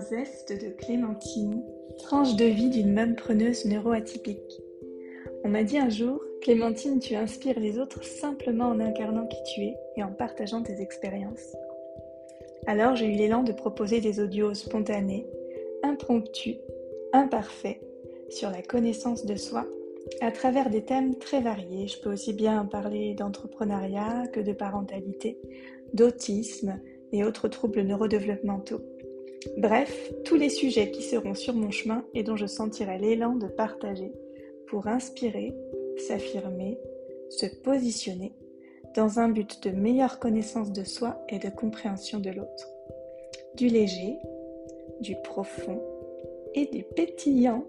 Zeste de Clémentine, tranche de vie d'une même preneuse neuroatypique. On m'a dit un jour, Clémentine, tu inspires les autres simplement en incarnant qui tu es et en partageant tes expériences. Alors j'ai eu l'élan de proposer des audios spontanés, impromptus, imparfaits, sur la connaissance de soi à travers des thèmes très variés. Je peux aussi bien parler d'entrepreneuriat que de parentalité, d'autisme et autres troubles neurodéveloppementaux. Bref, tous les sujets qui seront sur mon chemin et dont je sentirai l'élan de partager pour inspirer, s'affirmer, se positionner dans un but de meilleure connaissance de soi et de compréhension de l'autre. Du léger, du profond et du pétillant